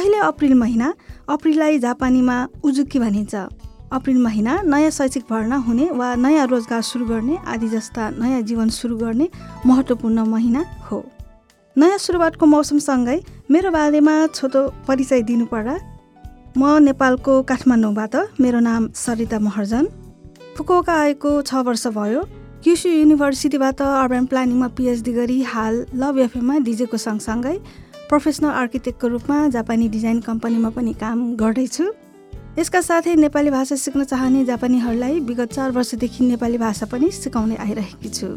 अहिले अप्रिल महिना अप्रिललाई जापानीमा उजुकी भनिन्छ। अप्रिल महिना नयाँ शैक्षिक भर्ना हुने वा नयाँ रोजगार सुरु गर्ने आदि जस्ता नयाँ जीवन सुरु गर्ने महत्त्वपूर्ण महिना हो। नयाँ सुरुवातको मौसमसँगै मेरो बारेमा छोटो परिचय दिनुपर्दा म नेपालको काठमाडौँबाट मेरो नाम सरिता महर्जन। फुकुओका आएको छ वर्ष भयो। क्युसु युनिभर्सिटीबाट अर्बन प्लानिङमा पिएचडी गरी हाल लभ एफएममा डिजेको सँगसँगै प्रोफेसनल आर्किटेक्टको रूपमा जापानी डिजाइन कम्पनीमा पनि काम गर्दैछु। यसका साथै नेपाली भाषा सिक्न चाहने जापानीहरूलाई विगत चार वर्षदेखि नेपाली भाषा पनि सिकाउँदै आइरहेकी छु।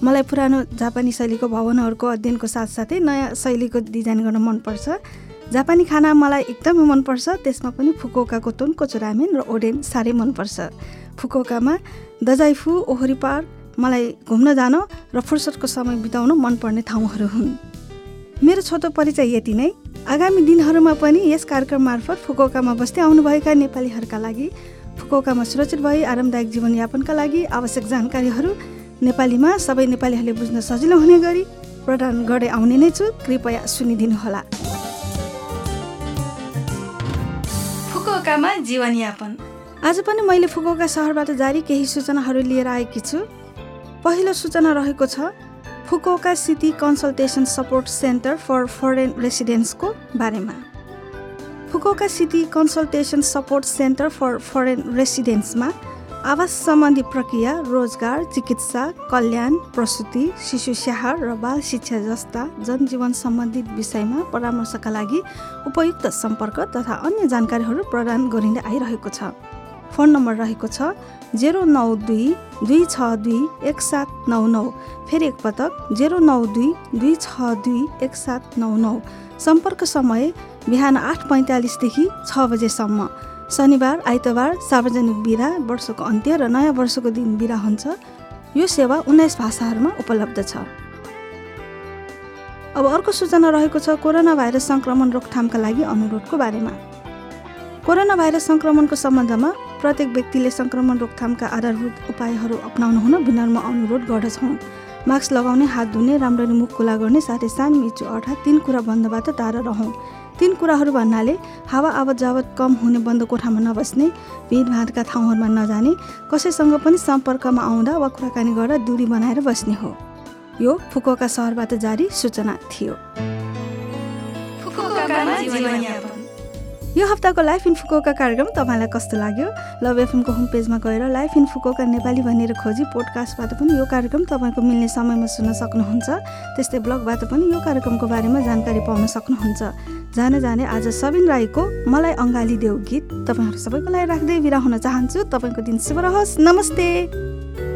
मलाई पुरानो जापानी शैलीको भवनहरूको अध्ययनको साथसाथै नयाँ शैलीको डिजाइन गर्न मनपर्छ। जापानी खाना मलाई एकदमै मनपर्छ त्यसमा पनि फुकोकाको तोनको चुरामेन र ओडेन साह्रै मनपर्छ। फुकोकामा दजाइफु ओहरी पार्क मलाई घुम्न जान र फुर्सदको समय बिताउन मनपर्ने ठाउँहरू हुन्। मेरो छोटो परिचय यति नै। आगामी दिनहरूमा पनि यस कार्यक्रम मार्फत फुकोकामा बस्दै आउनुभएका नेपालीहरूका लागि फुकोकामा सुरक्षित भई आरामदायक जीवनयापनका लागि आवश्यक जानकारीहरू नेपालीमा सबै नेपालीहरूले बुझ्न सजिलो हुने गरी प्रदान गर्दै आउने नै छु। कृपया सुनिदिनुहोला। फुकोकामा जीवनयापन आज पनि मैले फुकुका सहरबाट जारी केही सूचनाहरू लिएर आएकी छु। पहिलो सूचना रहेको छ Fukuoka city consultation support centre for foreign रेसिडेन्ट्सको बारेमा Fukuoka city consultation support centre for foreign रेसिडेन्ट्समा आवास सम्बन्धी प्रक्रिया रोजगार चिकित्सा कल्याण प्रसुति शिशु स्याहार र बाल शिक्षा जस्ता जनजीवन सम्बन्धित विषयमा परामर्शका लागि उपयुक्त सम्पर्क तथा अन्य जानकारीहरू प्रदान गरिँदै आइरहेको छ फोन नम्बर रहेको छ जेरो नौ दुई दुई छ दुई एक सात नौ नौ। फेरि एकपटक जेरो नौ दुई दुई छ दुई एक सात नौ नौ। सम्पर्क समय बिहान आठ पैँतालिसदेखि छ बजेसम्म। शनिबार आइतबार सार्वजनिक बिदा वर्षको अन्त्य र नयाँ वर्षको दिन बिदा हुन्छ। यो सेवा उन्नाइस भाषाहरूमा उपलब्ध छ। अब अर्को सूचना रहेको छ कोरोना भाइरस सङ्क्रमण रोकथामका लागि अनुरोधको बारेमा। कोरोना भाइरस सङ्क्रमणको सम्बन्धमा प्रत्येक व्यक्तिले सङ्क्रमण रोकथामका आधारभूत उपायहरू अप्नाउनु हुन विनम्र अनुरोध गर्दछौँ। मास्क लगाउने हात धुने राम्ररी मुख खुला गर्ने साथै सान मिचु अर्थात् तिन कुरा बन्दबाट टाढा रहौँ। तिन कुराहरू भन्नाले हावा आवत जावत कम हुने बन्द कोठामा नबस्ने भिडभाडका ठाउँहरूमा नजाने कसैसँग पनि सम्पर्कमा आउँदा वा कुराकानी गर्दा दूरी बनाएर बस्ने हो। यो फुकोका सहरबाट जारी सूचना थियो। यो हप्ताको लाइफ इन फुकोका कार्यक्रम तपाईँलाई कस्तो लाग्यो? लभ एफएमको होम पेजमा गएर लाइफ इन फुकोका नेपाली भनेर खोजी पोडकास्टबाट पनि यो कार्यक्रम तपाईँको मिल्ने समयमा सुन्न सक्नुहुन्छ। त्यस्तै ब्लगबाट पनि यो कार्यक्रमको बारेमा जानकारी पाउन सक्नुहुन्छ। जाने जाने आज सबिन राईको मलाई अङ्गाली देऊ गीत। तपाईँहरू सबैको लागि राख्दै बिरा हुन चाहन्छु। तपाईँको दिन शुभ रहोस्। नमस्ते।